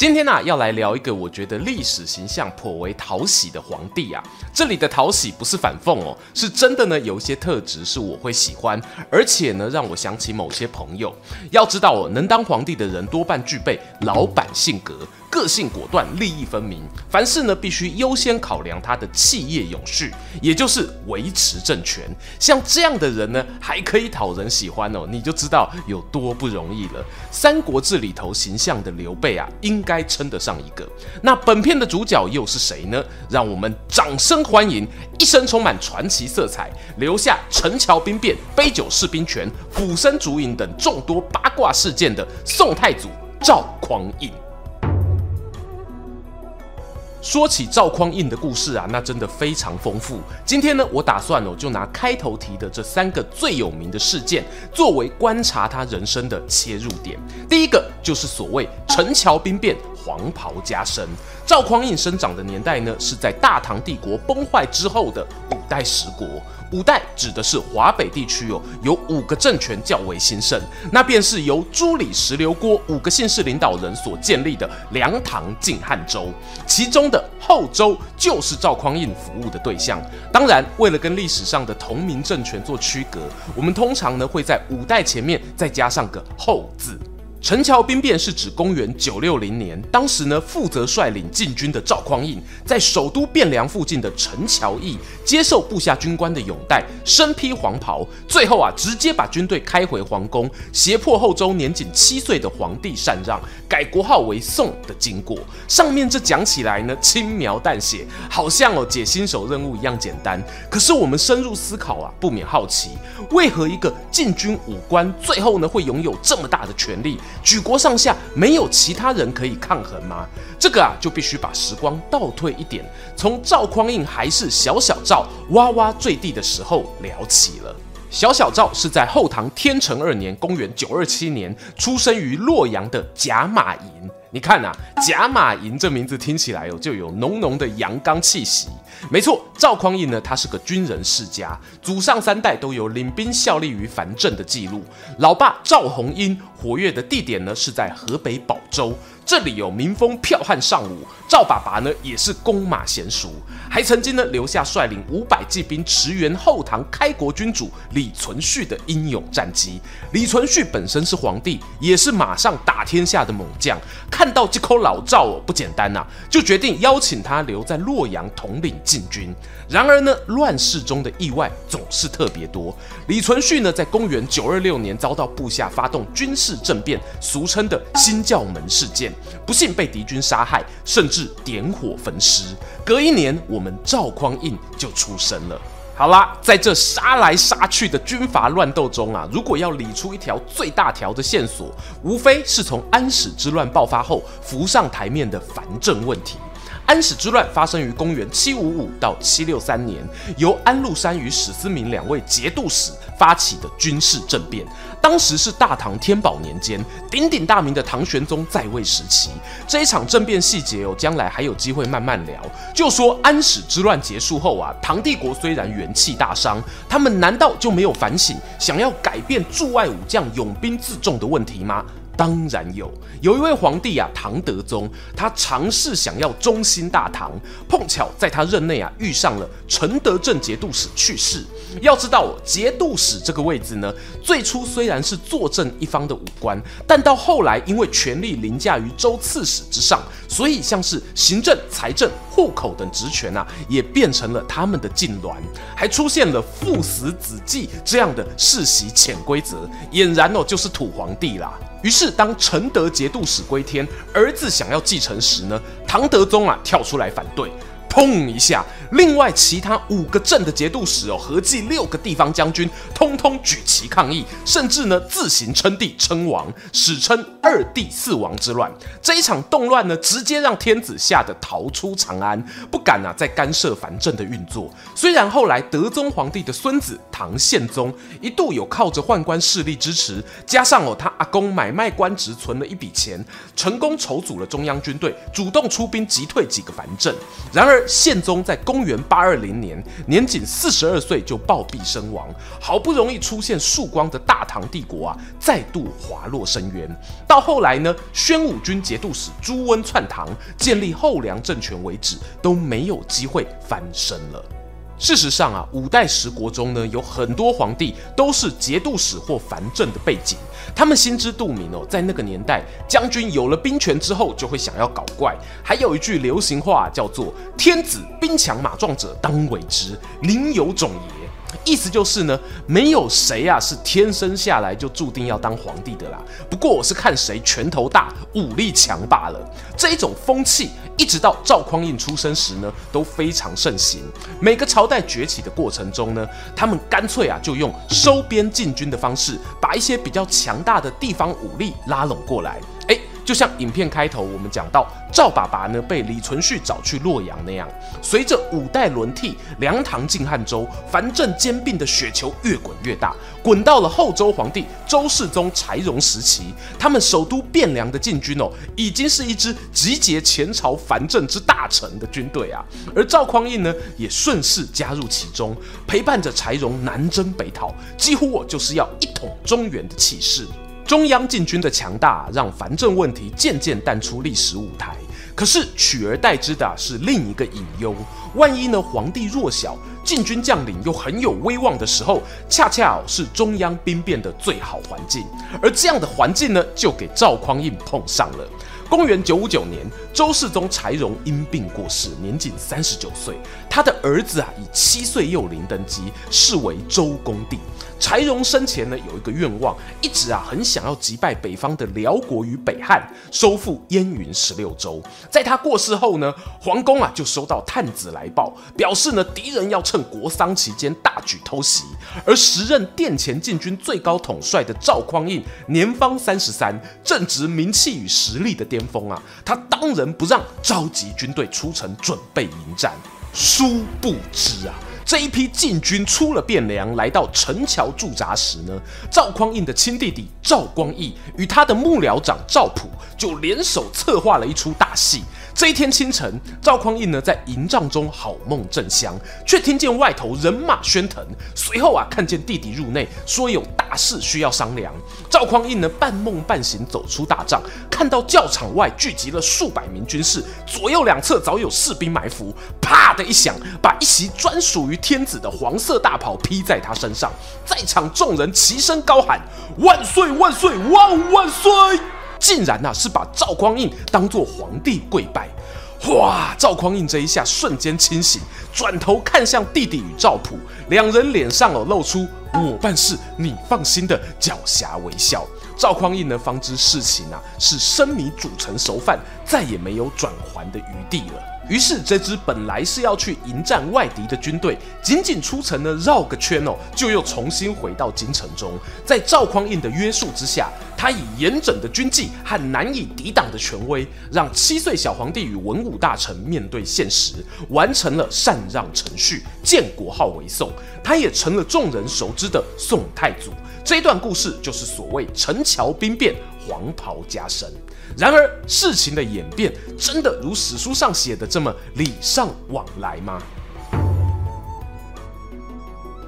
今天呢、啊，要来聊一个我觉得历史形象颇为讨喜的皇帝啊。这里的讨喜不是反讽哦，是真的呢，有一些特质是我会喜欢，而且呢，让我想起某些朋友。要知道哦，能当皇帝的人多半具备老板性格。个性果断，利益分明，凡事呢必须优先考量他的企业永续，也就是维持政权。像这样的人呢，还可以讨人喜欢哦，你就知道有多不容易了。《三国志》里头形象的刘备啊，应该称得上一个。那本片的主角又是谁呢？让我们掌声欢迎一生充满传奇色彩，留下陈桥兵变、杯酒释兵权、抚身逐影等众多八卦事件的宋太祖赵匡胤。说起赵匡胤的故事啊，那真的非常丰富。今天呢，我打算哦，就拿开头提的这三个最有名的事件，作为观察他人生的切入点。第一个就是所谓陈桥兵变，黄袍加身。赵匡胤生长的年代呢，是在大唐帝国崩坏之后的五代十国。五代指的是华北地区哦，有五个政权较为兴盛，那便是由朱李石刘郭五个姓氏领导人所建立的梁唐晋汉周，其中的后周就是赵匡胤服务的对象。当然，为了跟历史上的同名政权做区隔，我们通常呢会在五代前面再加上个后字。陈桥兵变是指公元九六零年，当时呢负责率领禁军的赵匡胤，在首都汴梁附近的陈桥驿接受部下军官的拥戴，身披黄袍，最后啊直接把军队开回皇宫，胁迫后周年仅七岁的皇帝禅让，改国号为宋的经过。上面这讲起来呢轻描淡写，好像哦解新手任务一样简单。可是我们深入思考啊，不免好奇，为何一个禁军武官最后呢会拥有这么大的权力？举国上下没有其他人可以抗衡吗？这个啊，就必须把时光倒退一点，从赵匡胤还是小小赵哇哇坠地的时候聊起了。小小赵是在后唐天成二年（公元927年）出生于洛阳的贾马营。你看啊，甲马营这名字听起来哦，就有浓浓的阳刚气息。没错，赵匡胤呢，他是个军人世家，祖上三代都有领兵效力于樊镇的记录。老爸赵弘殷活跃的地点呢，是在河北保州。这里有民风剽悍尚武，赵爸爸呢也是弓马娴熟，还曾经呢留下率领五百骑兵驰援后唐开国君主李存勖的英勇战绩。李存勖本身是皇帝，也是马上打天下的猛将，看到这口老赵哦不简单呐、啊，就决定邀请他留在洛阳统领禁军。然而呢，乱世中的意外总是特别多。李存勖呢，在公元九二六年遭到部下发动军事政变，俗称的新教门事件，不幸被敌军杀害，甚至点火焚尸。隔一年，我们赵匡胤就出生了。好啦，在这杀来杀去的军阀乱斗中啊，如果要理出一条最大条的线索，无非是从安史之乱爆发后浮上台面的藩镇问题。安史之乱发生于公元七五五到七六三年，由安禄山与史思明两位节度使发起的军事政变。当时是大唐天宝年间，鼎鼎大名的唐玄宗在位时期。这一场政变细节哦，将来还有机会慢慢聊。就说安史之乱结束后啊，唐帝国虽然元气大伤，他们难道就没有反省，想要改变驻外武将拥兵自重的问题吗？当然有，有一位皇帝啊，唐德宗，他尝试想要中兴大唐，碰巧在他任内啊遇上了承德正节度使去世。要知道，节度使这个位置呢，最初虽然是坐镇一方的武官，但到后来因为权力凌驾于州刺史之上，所以像是行政、财政、户口等职权啊，也变成了他们的禁臠，还出现了父死子继这样的世袭潜规则，俨然哦就是土皇帝啦。于是，当承德节度使归天，儿子想要继承时呢，唐德宗啊跳出来反对。砰一下，另外其他五个镇的节度使哦，合计六个地方将军，通通举旗抗议，甚至呢自行称帝称王，史称二帝四王之乱。这一场动乱呢，直接让天子吓得逃出长安，不敢啊再干涉藩镇的运作。虽然后来德宗皇帝的孙子唐宪宗一度有靠着宦官势力支持，加上哦他阿公买卖官职存了一笔钱，成功筹组了中央军队，主动出兵击退几个藩镇。然而，宪宗在公公元八二零年年仅四十二岁就暴毙身亡，好不容易出现曙光的大唐帝国啊，再度滑落深渊。到后来呢，宣武军节度使朱温篡唐，建立后梁政权为止，都没有机会翻身了。事实上啊，五代十国中呢，有很多皇帝都是节度使或藩镇的背景，他们心知肚明哦，在那个年代，将军有了兵权之后，就会想要搞怪。还有一句流行话叫做“天子兵强马壮者当为之，宁有种也”。意思就是呢，没有谁啊是天生下来就注定要当皇帝的啦。不过我是看谁拳头大、武力强罢了。这一种风气，一直到赵匡胤出生时呢，都非常盛行。每个朝代崛起的过程中呢，他们干脆啊就用收编禁军的方式，把一些比较强大的地方武力拉拢过来。诶就像影片开头我们讲到赵爸爸呢被李存勖找去洛阳那样，随着五代轮替，梁唐晋汉周藩镇兼并的雪球越滚越大，滚到了后周皇帝周世宗柴荣时期，他们首都汴梁的禁军哦，已经是一支集结前朝藩镇之大成的军队啊，而赵匡胤呢也顺势加入其中，陪伴着柴荣南征北讨，几乎我就是要一统中原的气势。中央禁军的强大，让藩镇问题渐渐淡出历史舞台。可是取而代之的是另一个隐忧：万一呢，皇帝弱小，禁军将领又很有威望的时候，恰恰是中央兵变的最好环境。而这样的环境呢，就给赵匡胤碰上了。公元九五九年，周世宗柴荣因病过世，年仅三十九岁。他的儿子啊，以七岁幼龄登基，是为周恭帝。柴荣生前呢，有一个愿望，一直啊很想要击败北方的辽国与北汉，收复燕云十六州。在他过世后呢，皇宫啊就收到探子来报，表示呢敌人要趁国丧期间大举偷袭。而时任殿前禁军最高统帅的赵匡胤，年方三十三，正值名气与实力的巅峰啊，他当仁不让，召集军队出城准备迎战。殊不知啊。这一批禁军出了汴梁，来到陈桥驻扎时呢，赵匡胤的亲弟弟赵光义与他的幕僚长赵普就联手策划了一出大戏。这一天清晨，赵匡胤呢在营帐中好梦正香，却听见外头人马喧腾。随后啊，看见弟弟入内，说有大事需要商量。赵匡胤呢半梦半醒走出大帐，看到教场外聚集了数百名军士，左右两侧早有士兵埋伏。啪的一响，把一袭专属于天子的黄色大袍披在他身上。在场众人齐声高喊：“万岁万岁万万岁！”竟然呐、啊、是把赵匡胤当做皇帝跪拜，哇！赵匡胤这一下瞬间清醒，转头看向弟弟与赵普，两人脸上哦露出“我办事你放心”的狡黠微笑。赵匡胤呢方知事情啊是生米煮成熟饭，再也没有转圜的余地了。于是，这支本来是要去迎战外敌的军队，仅仅出城呢，绕个圈哦，就又重新回到京城中。在赵匡胤的约束之下，他以严整的军纪和难以抵挡的权威，让七岁小皇帝与文武大臣面对现实，完成了禅让程序，建国号为宋。他也成了众人熟知的宋太祖。这段故事就是所谓陈桥兵变，黄袍加身。然而，事情的演变真的如史书上写的这么礼尚往来吗？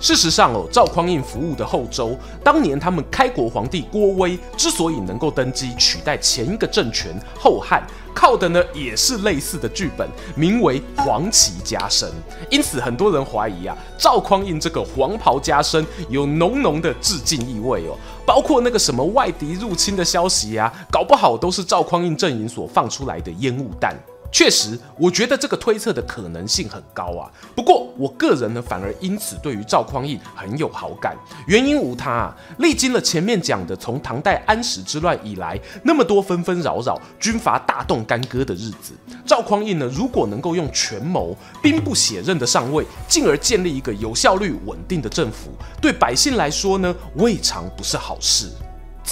事实上哦，赵匡胤服务的后周，当年他们开国皇帝郭威之所以能够登基取代前一个政权后汉，靠的呢也是类似的剧本，名为黄旗加身。因此，很多人怀疑啊，赵匡胤这个黄袍加身有浓浓的致敬意味哦，包括那个什么外敌入侵的消息啊，搞不好都是赵匡胤阵营所放出来的烟雾弹。确实，我觉得这个推测的可能性很高啊。不过，我个人呢，反而因此对于赵匡胤很有好感。原因无他啊，历经了前面讲的从唐代安史之乱以来那么多纷纷扰扰、军阀大动干戈的日子，赵匡胤呢，如果能够用权谋、兵不血刃的上位，进而建立一个有效率、稳定的政府，对百姓来说呢，未尝不是好事。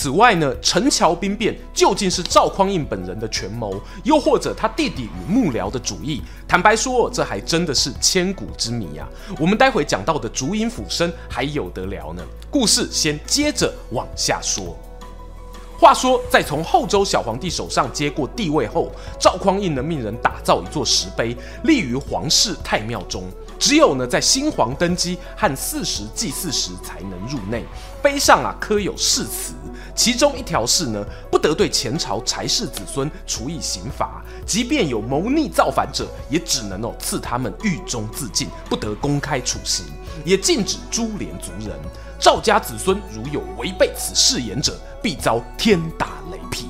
此外呢，陈桥兵变究竟是赵匡胤本人的权谋，又或者他弟弟与幕僚的主意？坦白说，这还真的是千古之谜啊！我们待会讲到的竹影斧声还有得聊呢。故事先接着往下说。话说，在从后周小皇帝手上接过帝位后，赵匡胤呢命人打造一座石碑，立于皇室太庙中。只有呢，在新皇登基和四时祭祀时才能入内。碑上啊刻有誓词，其中一条是呢，不得对前朝柴氏子孙处以刑罚，即便有谋逆造反者，也只能哦赐他们狱中自尽，不得公开处刑，也禁止株连族人。赵家子孙如有违背此誓言者，必遭天打雷劈。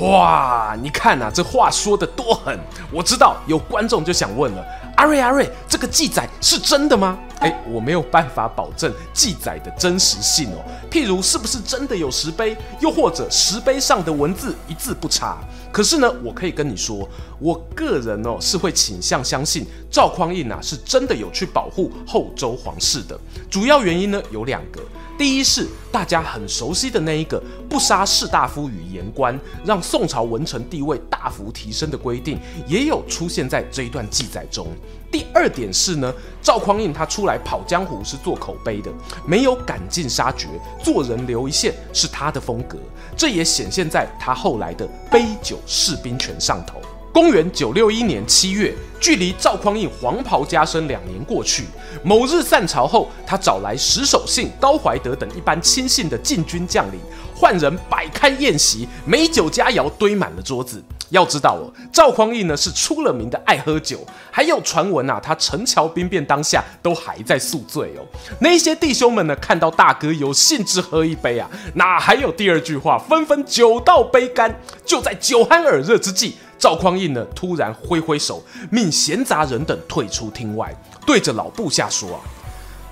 哇，你看啊，这话说的多狠！我知道有观众就想问了。阿瑞阿瑞，这个记载是真的吗？哎，我没有办法保证记载的真实性哦。譬如是不是真的有石碑，又或者石碑上的文字一字不差？可是呢，我可以跟你说，我个人哦是会倾向相信赵匡胤啊是真的有去保护后周皇室的。主要原因呢有两个。第一是大家很熟悉的那一个不杀士大夫与言官，让宋朝文臣地位大幅提升的规定，也有出现在这一段记载中。第二点是呢，赵匡胤他出来跑江湖是做口碑的，没有赶尽杀绝，做人留一线是他的风格，这也显现在他后来的杯酒释兵权上头。公元九六一年七月，距离赵匡胤黄袍加身两年过去。某日散朝后，他找来石守信、高怀德等一般亲信的禁军将领，换人摆开宴席，美酒佳肴堆满了桌子。要知道哦，赵匡胤呢是出了名的爱喝酒，还有传闻啊，他陈桥兵变当下都还在宿醉哦。那些弟兄们呢，看到大哥有兴致喝一杯啊，哪还有第二句话，纷纷酒到杯干。就在酒酣耳热之际。赵匡胤呢，突然挥挥手，命闲杂人等退出厅外，对着老部下说：“啊，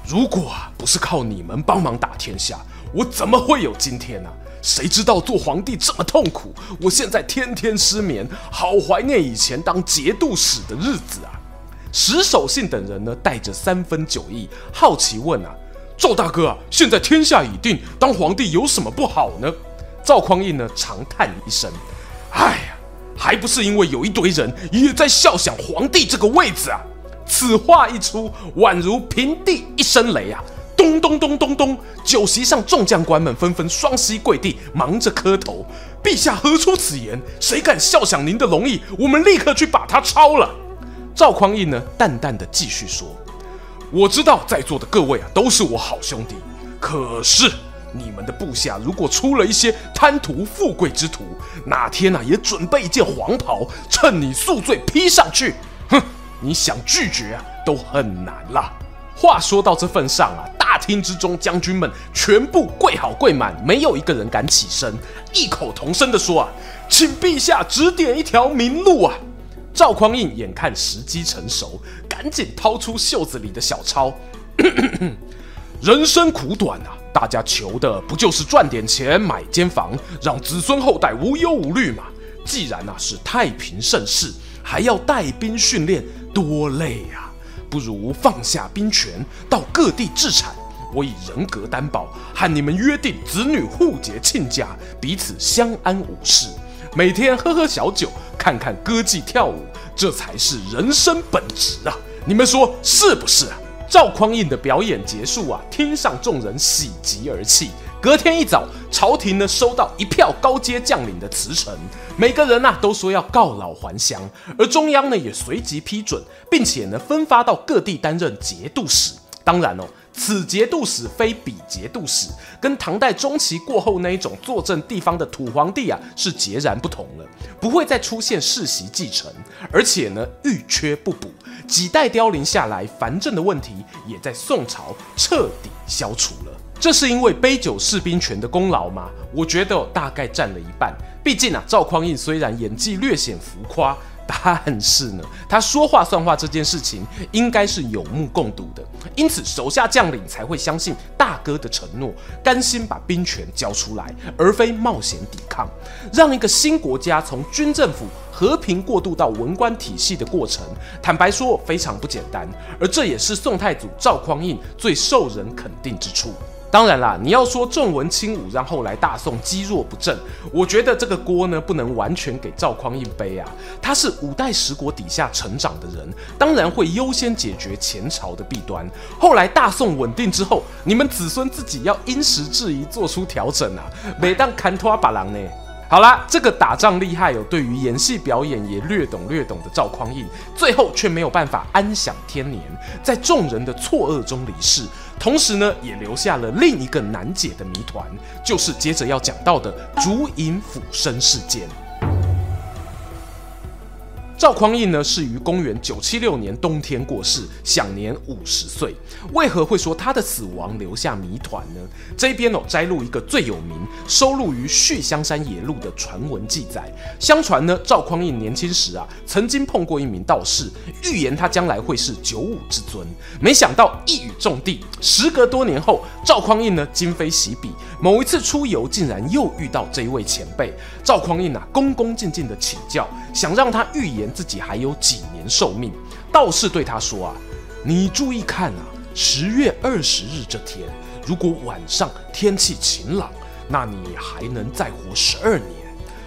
如果啊不是靠你们帮忙打天下，我怎么会有今天呢？谁知道做皇帝这么痛苦？我现在天天失眠，好怀念以前当节度使的日子啊！”石守信等人呢，带着三分酒意，好奇问：“啊，赵大哥，现在天下已定，当皇帝有什么不好呢？”赵匡胤呢，长叹一声：“哎呀。”还不是因为有一堆人也在笑想皇帝这个位子啊！此话一出，宛如平地一声雷啊！咚咚咚咚咚，酒席上众将官们纷纷双膝跪地，忙着磕头。陛下何出此言？谁敢笑想您的龙意？我们立刻去把他抄了。赵匡胤呢，淡淡的继续说：“我知道在座的各位啊，都是我好兄弟，可是……”你们的部下如果出了一些贪图富贵之徒，哪天呐、啊、也准备一件黄袍，趁你宿醉披上去，哼，你想拒绝啊都很难啦。话说到这份上啊，大厅之中将军们全部跪好跪满，没有一个人敢起身，异口同声地说啊，请陛下指点一条明路啊。赵匡胤眼看时机成熟，赶紧掏出袖子里的小钞，人生苦短啊。大家求的不就是赚点钱买间房，让子孙后代无忧无虑吗？既然啊是太平盛世，还要带兵训练，多累呀！不如放下兵权，到各地置产，我以人格担保，和你们约定子女互结亲家，彼此相安无事，每天喝喝小酒，看看歌妓跳舞，这才是人生本质啊！你们说是不是啊？赵匡胤的表演结束啊，厅上众人喜极而泣。隔天一早，朝廷呢收到一票高阶将领的辞呈，每个人呐都说要告老还乡，而中央呢也随即批准，并且呢分发到各地担任节度使。当然哦，此节度使非彼节度使，跟唐代中期过后那一种坐镇地方的土皇帝啊是截然不同了，不会再出现世袭继承，而且呢遇缺不补。几代凋零下来，藩镇的问题也在宋朝彻底消除了。这是因为杯酒释兵权的功劳吗？我觉得大概占了一半。毕竟啊，赵匡胤虽然演技略显浮夸，但是呢，他说话算话这件事情应该是有目共睹的，因此手下将领才会相信大哥的承诺，甘心把兵权交出来，而非冒险抵抗，让一个新国家从军政府和平过渡到文官体系的过程，坦白说非常不简单，而这也是宋太祖赵匡胤最受人肯定之处。当然啦，你要说重文轻武让后来大宋积弱不振，我觉得这个锅呢不能完全给赵匡胤背啊。他是五代十国底下成长的人，当然会优先解决前朝的弊端。后来大宋稳定之后，你们子孙自己要因时制宜做出调整啊，每当看拖把郎呢。好啦，这个打仗厉害哦，对于演戏表演也略懂略懂的赵匡胤，最后却没有办法安享天年，在众人的错愕中离世。同时呢，也留下了另一个难解的谜团，就是接着要讲到的竹影斧身事件。赵匡胤呢，是于公元九七六年冬天过世，享年五十岁。为何会说他的死亡留下谜团呢？这边哦，摘录一个最有名、收录于《续香山野录》的传闻记载。相传呢，赵匡胤年轻时啊，曾经碰过一名道士，预言他将来会是九五之尊。没想到一语中的，时隔多年后，赵匡胤呢，今非昔比，某一次出游，竟然又遇到这一位前辈。赵匡胤啊，恭恭敬敬的请教，想让他预言。自己还有几年寿命，道士对他说：“啊，你注意看啊，十月二十日这天，如果晚上天气晴朗，那你还能再活十二年；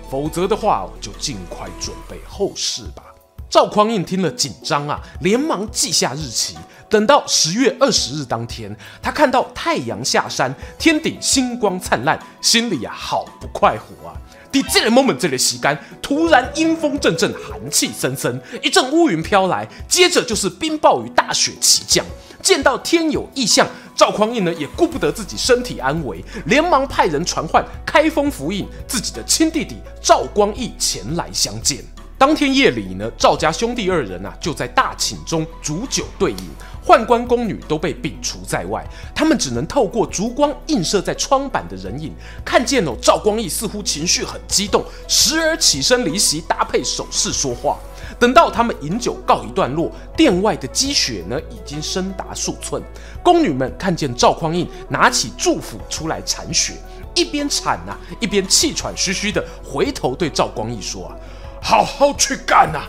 否则的话，就尽快准备后事吧。”赵匡胤听了紧张啊，连忙记下日期。等到十月二十日当天，他看到太阳下山，天顶星光灿烂，心里啊好不快活啊。第这个 moment 这里时间，突然阴风阵阵，寒气森森，一阵乌云飘来，接着就是冰雹与大雪齐降。见到天有异象，赵匡胤呢也顾不得自己身体安危，连忙派人传唤开封府尹自己的亲弟弟赵光义前来相见。当天夜里呢，赵家兄弟二人啊就在大寝中煮酒对饮。宦官宫女都被摒除在外，他们只能透过烛光映射在窗板的人影，看见哦，赵光义似乎情绪很激动，时而起身离席，搭配手势说话。等到他们饮酒告一段落，殿外的积雪呢已经深达数寸。宫女们看见赵匡胤拿起祝斧出来铲雪，一边铲啊，一边气喘吁吁的回头对赵光义说：“啊，好好去干啊！”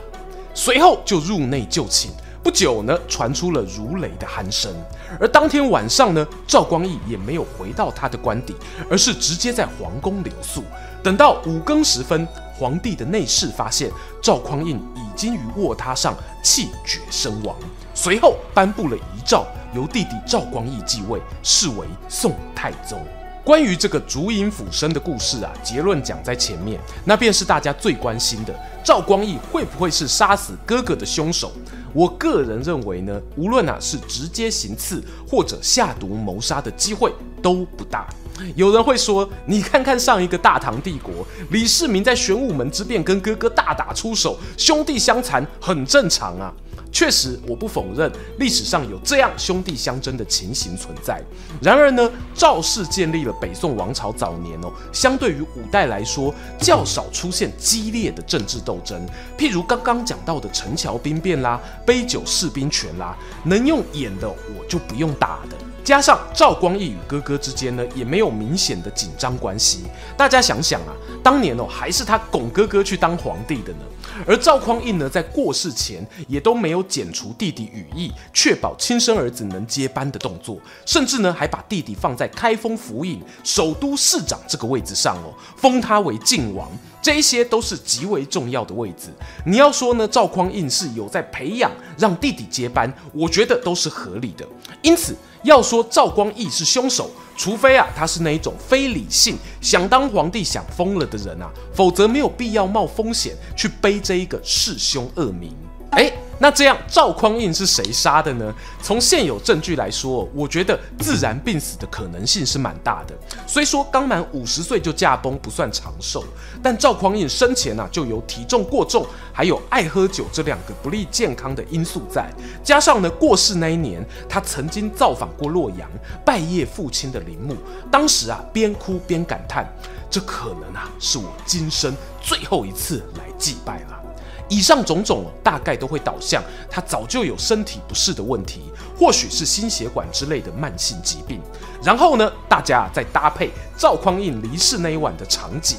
随后就入内就寝。不久呢，传出了如雷的鼾声。而当天晚上呢，赵光义也没有回到他的官邸，而是直接在皇宫留宿。等到五更时分，皇帝的内侍发现赵匡胤已经于卧榻上气绝身亡，随后颁布了遗诏，由弟弟赵光义继位，是为宋太宗。关于这个竹影斧身的故事啊，结论讲在前面，那便是大家最关心的：赵光义会不会是杀死哥哥的凶手？我个人认为呢，无论啊是直接行刺或者下毒谋杀的机会都不大。有人会说，你看看上一个大唐帝国，李世民在玄武门之变跟哥哥大打出手，兄弟相残，很正常啊。确实，我不否认历史上有这样兄弟相争的情形存在。然而呢，赵氏建立了北宋王朝早年哦，相对于五代来说，较少出现激烈的政治斗争。譬如刚刚讲到的陈桥兵变啦、杯酒释兵权啦，能用演的我就不用打的。加上赵光义与哥哥之间呢，也没有明显的紧张关系。大家想想啊，当年哦，还是他拱哥哥去当皇帝的呢。而赵匡胤呢，在过世前也都没有剪除弟弟羽翼，确保亲生儿子能接班的动作，甚至呢，还把弟弟放在开封府尹、首都市长这个位置上哦，封他为晋王。这一些都是极为重要的位置。你要说呢，赵匡胤是有在培养让弟弟接班，我觉得都是合理的。因此，要说赵光义是凶手，除非啊他是那一种非理性想当皇帝想疯了的人啊，否则没有必要冒风险去背这一个弑兄恶名。哎。那这样赵匡胤是谁杀的呢？从现有证据来说，我觉得自然病死的可能性是蛮大的。虽说刚满五十岁就驾崩不算长寿，但赵匡胤生前呢、啊、就有体重过重，还有爱喝酒这两个不利健康的因素在。加上呢过世那一年，他曾经造访过洛阳，拜谒父亲的陵墓，当时啊边哭边感叹：这可能啊是我今生最后一次来祭拜了。以上种种，大概都会导向他早就有身体不适的问题，或许是心血管之类的慢性疾病。然后呢，大家再搭配赵匡胤离世那一晚的场景，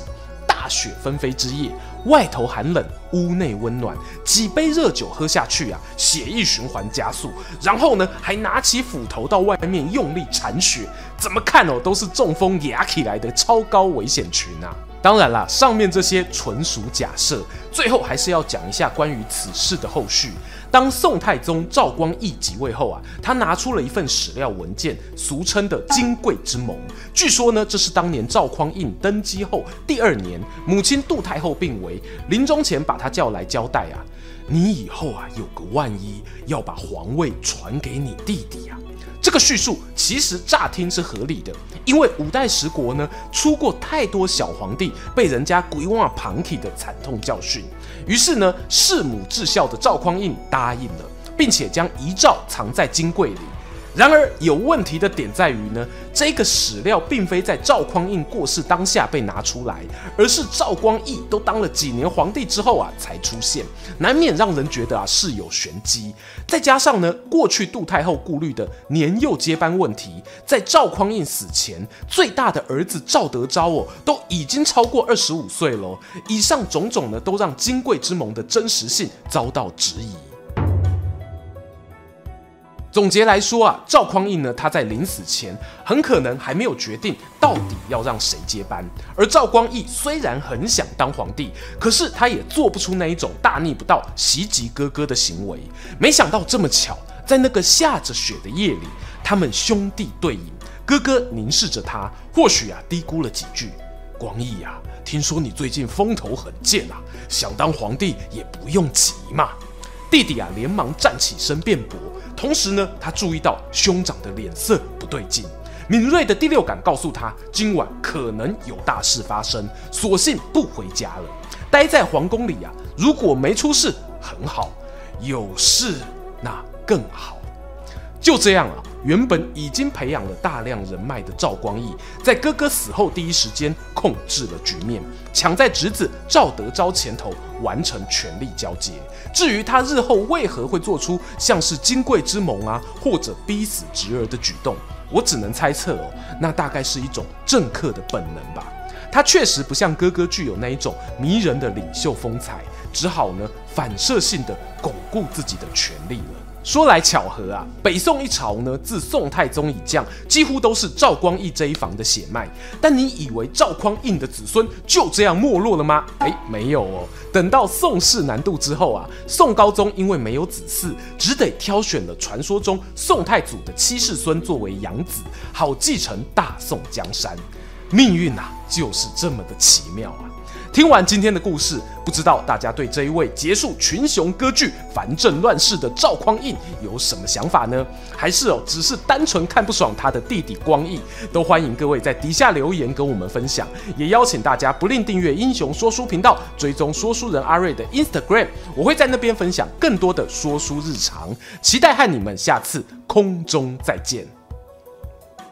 大雪纷飞之夜，外头寒冷，屋内温暖，几杯热酒喝下去啊，血液循环加速。然后呢，还拿起斧头到外面用力铲雪，怎么看哦，都是中风压起来的超高危险群啊！当然啦，上面这些纯属假设。最后还是要讲一下关于此事的后续。当宋太宗赵光义即位后啊，他拿出了一份史料文件，俗称的《金匮之盟》。据说呢，这是当年赵匡胤登基后第二年，母亲杜太后病危，临终前把他叫来交代啊，你以后啊有个万一，要把皇位传给你弟弟啊。这个叙述其实乍听是合理的，因为五代十国呢出过太多小皇帝被人家鬼挖旁体的惨痛教训，于是呢弑母至孝的赵匡胤答应了，并且将遗诏藏在金柜里。然而有问题的点在于呢，这个史料并非在赵匡胤过世当下被拿出来，而是赵光义都当了几年皇帝之后啊才出现，难免让人觉得啊事有玄机。再加上呢，过去杜太后顾虑的年幼接班问题，在赵匡胤死前，最大的儿子赵德昭哦都已经超过二十五岁了。以上种种呢，都让金匮之盟的真实性遭到质疑。总结来说啊，赵匡胤呢，他在临死前很可能还没有决定到底要让谁接班。而赵光义虽然很想当皇帝，可是他也做不出那一种大逆不道袭击哥哥的行为。没想到这么巧，在那个下着雪的夜里，他们兄弟对饮，哥哥凝视着他，或许啊低估了几句：“光义啊，听说你最近风头很健啊，想当皇帝也不用急嘛。”弟弟啊连忙站起身辩驳。同时呢，他注意到兄长的脸色不对劲，敏锐的第六感告诉他，今晚可能有大事发生，索性不回家了，待在皇宫里啊。如果没出事，很好；有事，那更好。就这样了。原本已经培养了大量人脉的赵光义，在哥哥死后第一时间控制了局面，抢在侄子赵德昭前头完成权力交接。至于他日后为何会做出像是金匮之盟啊，或者逼死侄儿的举动，我只能猜测哦，那大概是一种政客的本能吧。他确实不像哥哥具有那一种迷人的领袖风采，只好呢反射性的巩固自己的权力了。说来巧合啊，北宋一朝呢，自宋太宗以降，几乎都是赵光义这一房的血脉。但你以为赵匡胤的子孙就这样没落了吗？哎，没有哦。等到宋室南渡之后啊，宋高宗因为没有子嗣，只得挑选了传说中宋太祖的七世孙作为养子，好继承大宋江山。命运啊，就是这么的奇妙啊。听完今天的故事，不知道大家对这一位结束群雄割据、藩镇乱世的赵匡胤有什么想法呢？还是哦，只是单纯看不爽他的弟弟光义？都欢迎各位在底下留言跟我们分享，也邀请大家不吝订阅英雄说书频道，追踪说书人阿瑞的 Instagram，我会在那边分享更多的说书日常，期待和你们下次空中再见。